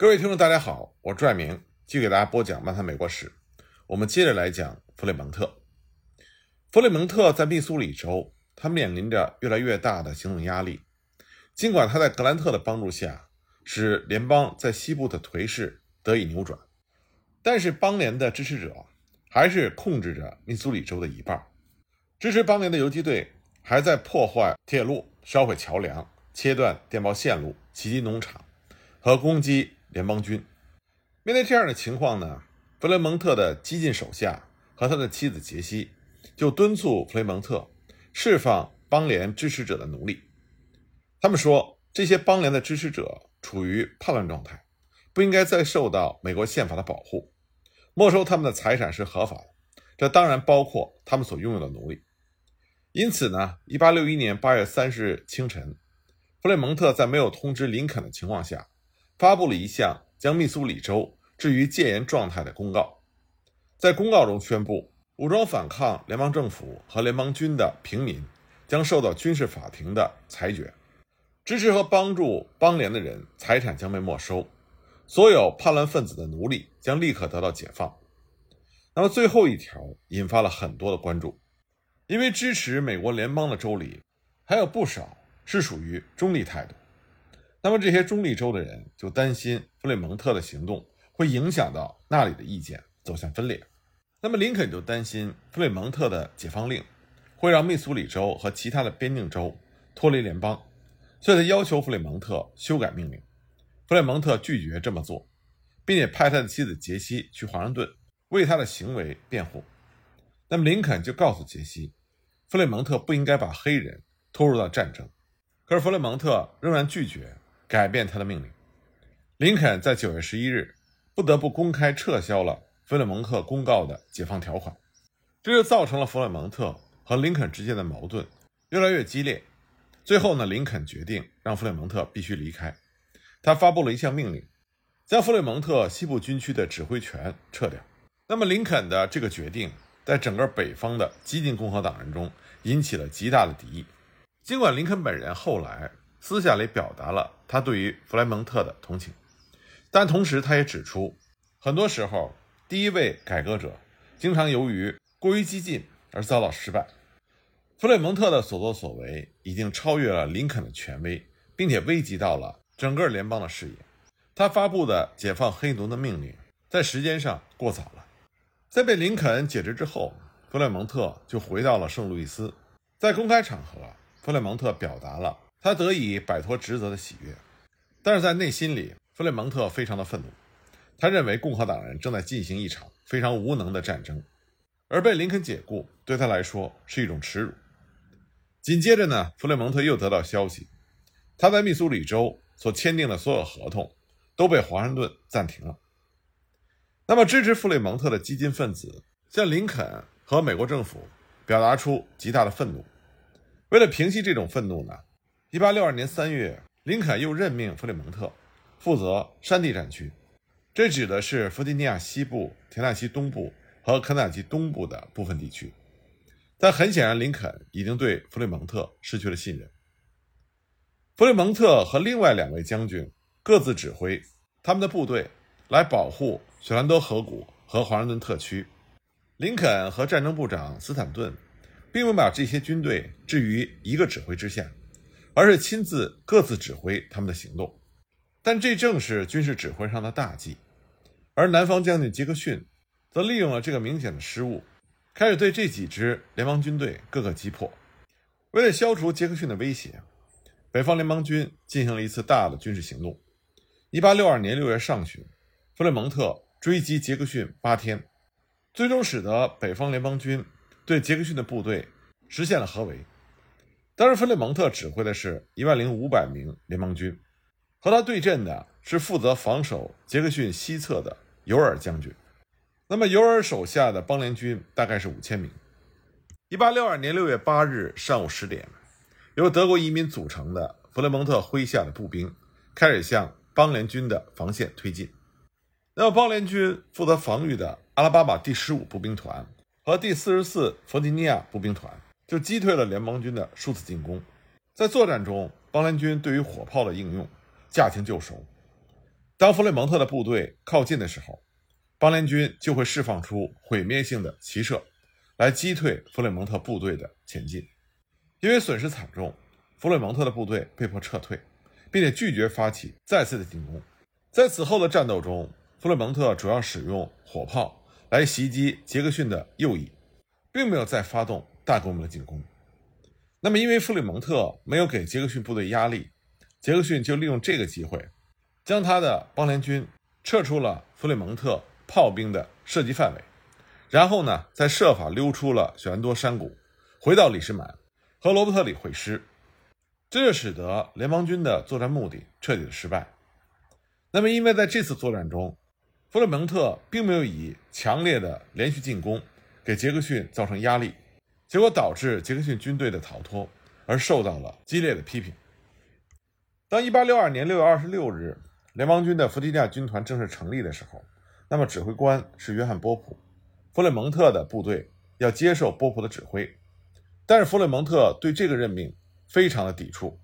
各位听众，大家好，我拽明，继续给大家播讲漫谈美国史。我们接着来讲弗雷蒙特。弗雷蒙特在密苏里州，他面临着越来越大的行政压力。尽管他在格兰特的帮助下，使联邦在西部的颓势得以扭转，但是邦联的支持者还是控制着密苏里州的一半。支持邦联的游击队还在破坏铁路、烧毁桥梁、切断电报线路、袭击农场和攻击。联邦军面对这样的情况呢，弗雷蒙特的激进手下和他的妻子杰西就敦促弗雷蒙特释放邦联支持者的奴隶。他们说，这些邦联的支持者处于叛乱状态，不应该再受到美国宪法的保护。没收他们的财产是合法的，这当然包括他们所拥有的奴隶。因此呢，1861年8月30日清晨，弗雷蒙特在没有通知林肯的情况下。发布了一项将密苏里州置于戒严状态的公告，在公告中宣布，武装反抗联邦政府和联邦军的平民将受到军事法庭的裁决，支持和帮助邦联的人财产将被没收，所有叛乱分子的奴隶将立刻得到解放。那么最后一条引发了很多的关注，因为支持美国联邦的州里还有不少是属于中立态度。那么这些中立州的人就担心弗雷蒙特的行动会影响到那里的意见，走向分裂。那么林肯就担心弗雷蒙特的解放令会让密苏里州和其他的边境州脱离联邦，所以他要求弗雷蒙特修改命令。弗雷蒙特拒绝这么做，并且派他的妻子杰西去华盛顿为他的行为辩护。那么林肯就告诉杰西，弗雷蒙特不应该把黑人拖入到战争。可是弗雷蒙特仍然拒绝。改变他的命令，林肯在九月十一日不得不公开撤销了弗雷蒙特公告的解放条款，这就造成了弗雷蒙特和林肯之间的矛盾越来越激烈。最后呢，林肯决定让弗雷蒙特必须离开，他发布了一项命令，将弗雷蒙特西部军区的指挥权撤掉。那么，林肯的这个决定在整个北方的激进共和党人中引起了极大的敌意。尽管林肯本人后来。私下里表达了他对于弗莱蒙特的同情，但同时他也指出，很多时候第一位改革者经常由于过于激进而遭到失败。弗雷蒙特的所作所为已经超越了林肯的权威，并且危及到了整个联邦的视野。他发布的解放黑奴的命令在时间上过早了。在被林肯解职之后，弗雷蒙特就回到了圣路易斯，在公开场合，弗雷蒙特表达了。他得以摆脱职责的喜悦，但是在内心里，弗雷蒙特非常的愤怒。他认为共和党人正在进行一场非常无能的战争，而被林肯解雇对他来说是一种耻辱。紧接着呢，弗雷蒙特又得到消息，他在密苏里州所签订的所有合同都被华盛顿暂停了。那么，支持弗雷蒙特的激进分子向林肯和美国政府表达出极大的愤怒。为了平息这种愤怒呢？一八六二年三月，林肯又任命弗里蒙特负责山地战区，这指的是弗吉尼亚西部、田纳西东部和肯塔基东部的部分地区。但很显然，林肯已经对弗里蒙特失去了信任。弗里蒙特和另外两位将军各自指挥他们的部队来保护雪兰多河谷和华盛顿特区。林肯和战争部长斯坦顿并未把这些军队置于一个指挥之下。而是亲自各自指挥他们的行动，但这正是军事指挥上的大忌。而南方将军杰克逊则利用了这个明显的失误，开始对这几支联邦军队各个击破。为了消除杰克逊的威胁，北方联邦军进行了一次大的军事行动。1862年6月上旬，弗雷蒙特追击杰克逊八天，最终使得北方联邦军对杰克逊的部队实现了合围。当时，弗雷蒙特指挥的是一万零五百名联邦军，和他对阵的是负责防守杰克逊西侧的尤尔将军。那么，尤尔手下的邦联军大概是五千名。一八六二年六月八日上午十点，由德国移民组成的弗雷蒙特麾下的步兵开始向邦联军的防线推进。那么，邦联军负责防御的阿拉巴马第十五步兵团和第四十四弗吉尼亚步兵团。就击退了联邦军的数次进攻，在作战中，邦联军对于火炮的应用驾轻就熟。当弗雷蒙特的部队靠近的时候，邦联军就会释放出毁灭性的骑射，来击退弗雷蒙特部队的前进。因为损失惨重，弗雷蒙特的部队被迫撤退，并且拒绝发起再次的进攻。在此后的战斗中，弗雷蒙特主要使用火炮来袭击杰克逊的右翼，并没有再发动大规模的进攻。那么，因为弗里蒙特没有给杰克逊部队压力，杰克逊就利用这个机会，将他的邦联军撤出了弗里蒙特炮兵的射击范围，然后呢，再设法溜出了雪兰多山谷，回到里士满和罗伯特里会师，这就使得联邦军的作战目的彻底的失败。那么，因为在这次作战中，弗里蒙特并没有以强烈的连续进攻给杰克逊造成压力。结果导致杰克逊军队的逃脱，而受到了激烈的批评。当1862年6月26日联邦军的弗吉尼亚军团正式成立的时候，那么指挥官是约翰·波普，弗雷蒙特的部队要接受波普的指挥，但是弗雷蒙特对这个任命非常的抵触，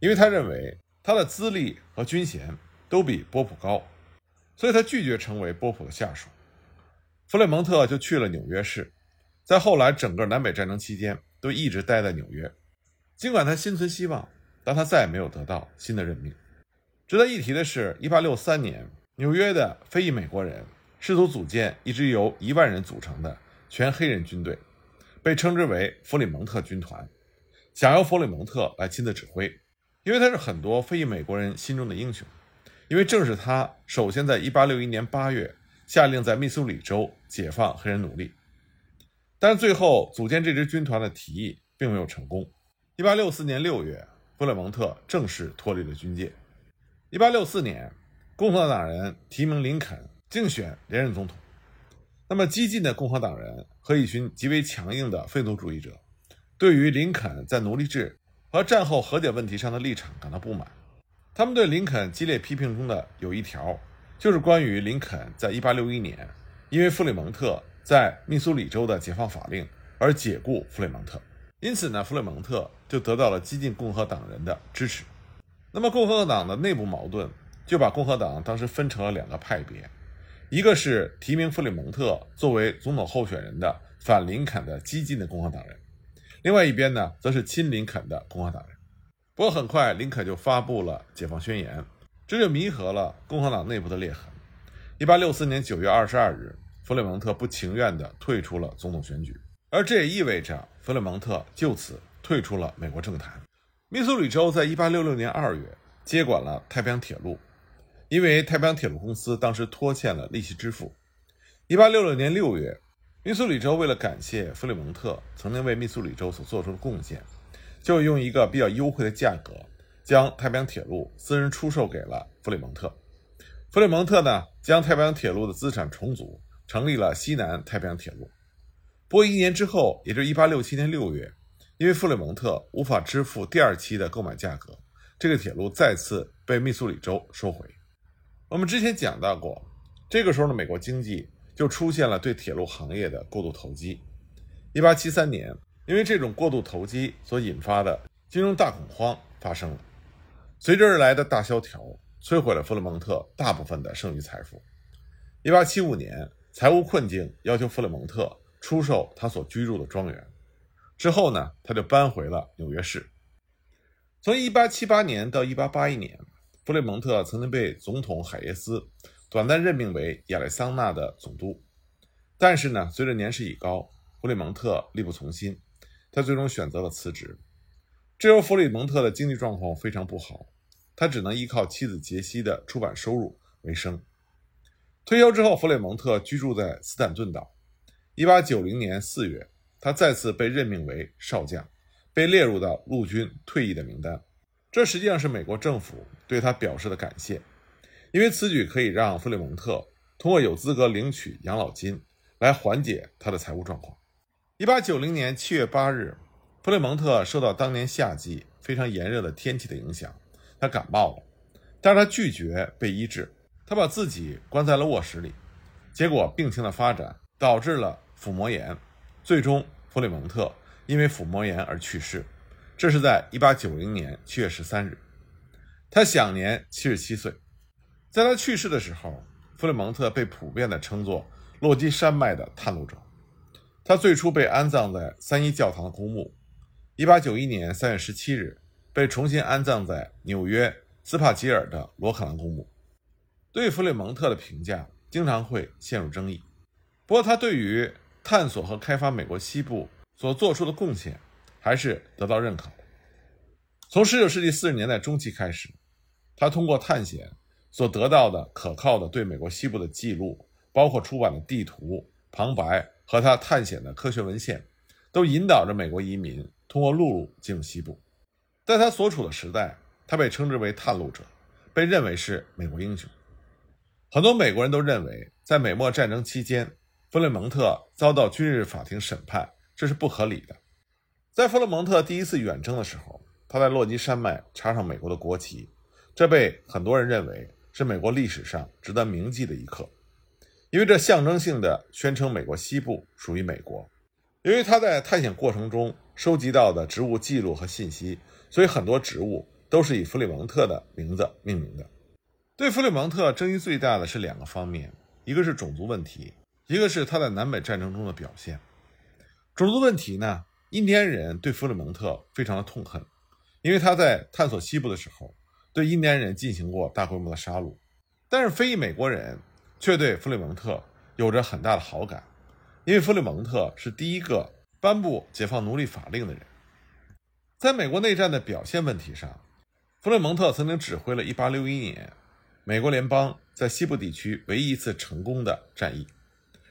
因为他认为他的资历和军衔都比波普高，所以他拒绝成为波普的下属。弗雷蒙特就去了纽约市。在后来整个南北战争期间，都一直待在纽约。尽管他心存希望，但他再也没有得到新的任命。值得一提的是，1863年，纽约的非裔美国人试图组建一支由一万人组成的全黑人军队，被称之为弗里蒙特军团，想由弗里蒙特来亲自指挥，因为他是很多非裔美国人心中的英雄。因为正是他首先在1861年8月下令在密苏里州解放黑人奴隶。但最后组建这支军团的提议并没有成功。1864年6月，弗雷蒙特正式脱离了军界。1864年，共和党人提名林肯竞选连任总统。那么，激进的共和党人和一群极为强硬的废奴主义者，对于林肯在奴隶制和战后和解问题上的立场感到不满。他们对林肯激烈批评中的有一条，就是关于林肯在1861年因为弗里蒙特。在密苏里州的解放法令而解雇弗雷蒙特，因此呢，弗雷蒙特就得到了激进共和党人的支持。那么，共和党的内部矛盾就把共和党当时分成了两个派别：一个是提名弗里蒙特作为总统候选人的反林肯的激进的共和党人，另外一边呢，则是亲林肯的共和党人。不过，很快林肯就发布了解放宣言，这就弥合了共和党内部的裂痕。一八六四年九月二十二日。弗雷蒙特不情愿地退出了总统选举，而这也意味着弗雷蒙特就此退出了美国政坛。密苏里州在1866年2月接管了太平洋铁路，因为太平洋铁路公司当时拖欠了利息支付。1866年6月，密苏里州为了感谢弗雷蒙特曾经为密苏里州所做出的贡献，就用一个比较优惠的价格将太平洋铁路私人出售给了弗雷蒙特。弗雷蒙特呢，将太平洋铁路的资产重组。成立了西南太平洋铁路。不过一年之后，也就是1867年6月，因为弗雷蒙特无法支付第二期的购买价格，这个铁路再次被密苏里州收回。我们之前讲到过，这个时候的美国经济就出现了对铁路行业的过度投机。1873年，因为这种过度投机所引发的金融大恐慌发生了，随之而来的大萧条摧毁了弗雷蒙特大部分的剩余财富。1875年。财务困境要求弗雷蒙特出售他所居住的庄园，之后呢，他就搬回了纽约市。从1878年到1881年，弗雷蒙特曾经被总统海耶斯短暂任命为亚利桑那的总督，但是呢，随着年事已高，弗雷蒙特力不从心，他最终选择了辞职。这时候，弗里蒙特的经济状况非常不好，他只能依靠妻子杰西的出版收入为生。退休之后，弗雷蒙特居住在斯坦顿岛。1890年4月，他再次被任命为少将，被列入到陆军退役的名单。这实际上是美国政府对他表示的感谢，因为此举可以让弗雷蒙特通过有资格领取养老金来缓解他的财务状况。1890年7月8日，弗雷蒙特受到当年夏季非常炎热的天气的影响，他感冒了，但是他拒绝被医治。他把自己关在了卧室里，结果病情的发展导致了腹膜炎，最终弗里蒙特因为腹膜炎而去世。这是在1890年7月13日，他享年77岁。在他去世的时候，弗里蒙特被普遍的称作洛基山脉的探路者。他最初被安葬在三一教堂的公墓，1891年3月17日被重新安葬在纽约斯帕吉尔的罗克兰公墓。对弗里蒙特的评价经常会陷入争议，不过他对于探索和开发美国西部所做出的贡献还是得到认可。从19世纪40年代中期开始，他通过探险所得到的可靠的对美国西部的记录，包括出版的地图、旁白。和他探险的科学文献，都引导着美国移民通过陆路进入西部。在他所处的时代，他被称之为探路者，被认为是美国英雄。很多美国人都认为，在美墨战争期间，弗雷蒙特遭到军事法庭审判，这是不合理的。在弗雷蒙特第一次远征的时候，他在落基山脉插上美国的国旗，这被很多人认为是美国历史上值得铭记的一刻。因为这象征性的宣称美国西部属于美国，由于他在探险过程中收集到的植物记录和信息，所以很多植物都是以弗里蒙特的名字命名的。对弗里蒙特争议最大的是两个方面，一个是种族问题，一个是他在南北战争中的表现。种族问题呢，印第安人对弗里蒙特非常的痛恨，因为他在探索西部的时候对印第安人进行过大规模的杀戮，但是非裔美国人。却对弗里蒙特有着很大的好感，因为弗里蒙特是第一个颁布解放奴隶法令的人。在美国内战的表现问题上，弗里蒙特曾经指挥了1861年美国联邦在西部地区唯一一次成功的战役，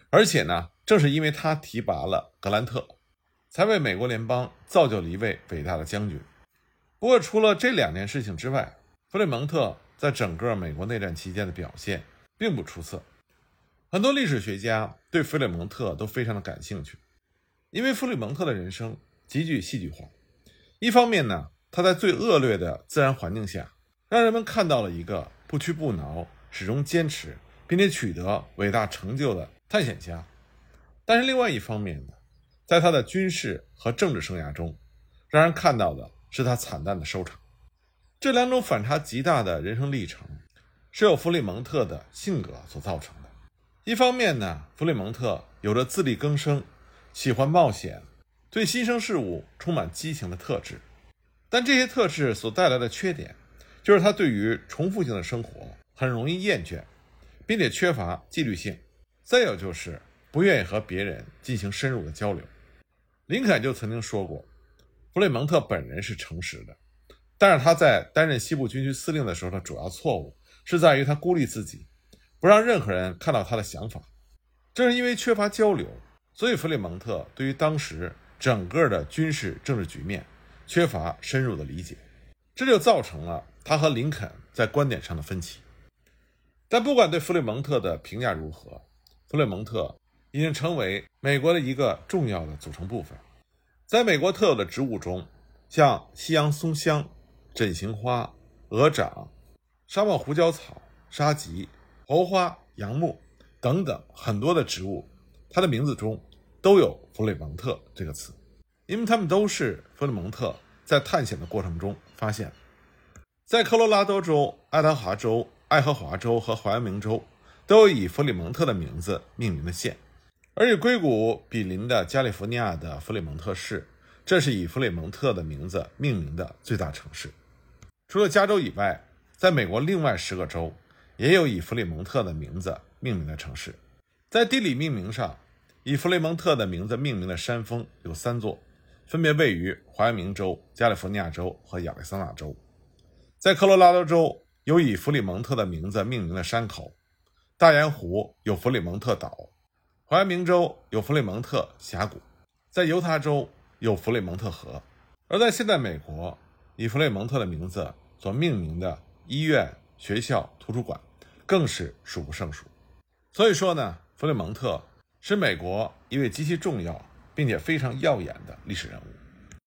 而且呢，正是因为他提拔了格兰特，才为美国联邦造就了一位伟大的将军。不过，除了这两件事情之外，弗里蒙特在整个美国内战期间的表现。并不出色，很多历史学家对弗里蒙特都非常的感兴趣，因为弗里蒙特的人生极具戏剧化。一方面呢，他在最恶劣的自然环境下，让人们看到了一个不屈不挠、始终坚持并且取得伟大成就的探险家；但是另外一方面呢，在他的军事和政治生涯中，让人看到的是他惨淡的收场。这两种反差极大的人生历程。是由弗里蒙特的性格所造成的。一方面呢，弗里蒙特有着自力更生、喜欢冒险、对新生事物充满激情的特质，但这些特质所带来的缺点，就是他对于重复性的生活很容易厌倦，并且缺乏纪律性。再有就是不愿意和别人进行深入的交流。林肯就曾经说过，弗里蒙特本人是诚实的，但是他在担任西部军区司令的时候的主要错误。是在于他孤立自己，不让任何人看到他的想法。正是因为缺乏交流，所以弗里蒙特对于当时整个的军事政治局面缺乏深入的理解，这就造成了他和林肯在观点上的分歧。但不管对弗里蒙特的评价如何，弗里蒙特已经成为美国的一个重要的组成部分。在美国特有的植物中，像西洋松香、枕形花、鹅掌。沙漠胡椒草、沙棘、猴花、杨木等等很多的植物，它的名字中都有弗里蒙特这个词，因为它们都是弗里蒙特在探险的过程中发现。在科罗拉多州、爱达华州、爱荷华州和怀俄明州都有以弗里蒙特的名字命名的县，而与硅谷比邻的加利福尼亚的弗里蒙特市，这是以弗里蒙特的名字命名的最大城市。除了加州以外，在美国另外十个州，也有以弗里蒙特的名字命名的城市。在地理命名上，以弗里蒙特的名字命名的山峰有三座，分别位于怀俄明州、加利福尼亚州和亚利桑那州。在科罗拉多州，有以弗里蒙特的名字命名的山口，大盐湖有弗里蒙特岛，怀俄明州有弗里蒙特峡谷，在犹他州有弗里蒙特河。而在现在美国，以弗里蒙特的名字所命名的。医院、学校、图书馆更是数不胜数。所以说呢，弗里蒙特是美国一位极其重要并且非常耀眼的历史人物。